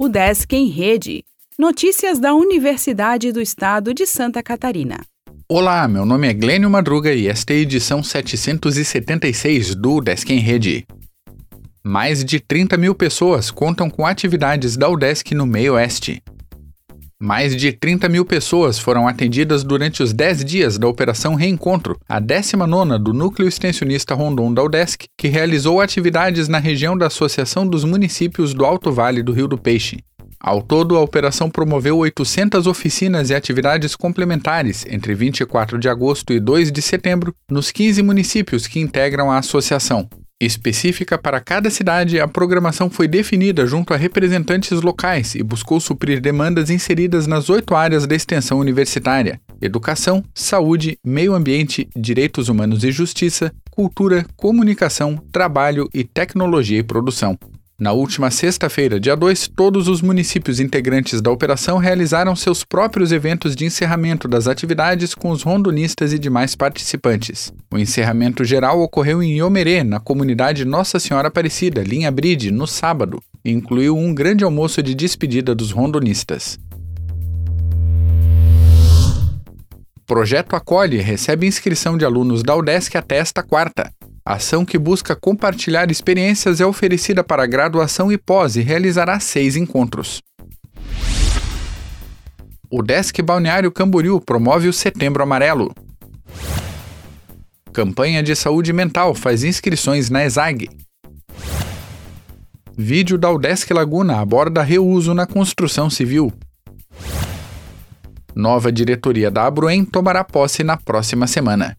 O Desk em Rede. Notícias da Universidade do Estado de Santa Catarina. Olá, meu nome é Glênio Madruga e esta é a edição 776 do Desk em Rede. Mais de 30 mil pessoas contam com atividades da UDESC no meio oeste. Mais de 30 mil pessoas foram atendidas durante os 10 dias da Operação Reencontro, a 19 do Núcleo Extensionista Rondon da UDESC, que realizou atividades na região da Associação dos Municípios do Alto Vale do Rio do Peixe. Ao todo, a operação promoveu 800 oficinas e atividades complementares entre 24 de agosto e 2 de setembro nos 15 municípios que integram a associação. Específica para cada cidade, a programação foi definida junto a representantes locais e buscou suprir demandas inseridas nas oito áreas da extensão universitária: educação, saúde, meio ambiente, direitos humanos e justiça, cultura, comunicação, trabalho e tecnologia e produção. Na última sexta-feira, dia 2, todos os municípios integrantes da operação realizaram seus próprios eventos de encerramento das atividades com os rondonistas e demais participantes. O encerramento geral ocorreu em Iomerê, na comunidade Nossa Senhora Aparecida, linha Bride, no sábado, e incluiu um grande almoço de despedida dos rondonistas. Projeto Acolhe recebe inscrição de alunos da UDESC até esta quarta. A ação que busca compartilhar experiências é oferecida para graduação e pós e realizará seis encontros. O Desk Balneário Camboriú promove o Setembro Amarelo. Campanha de Saúde Mental faz inscrições na ESAG. Vídeo da Udesc Laguna aborda reuso na construção civil. Nova diretoria da Abruem tomará posse na próxima semana.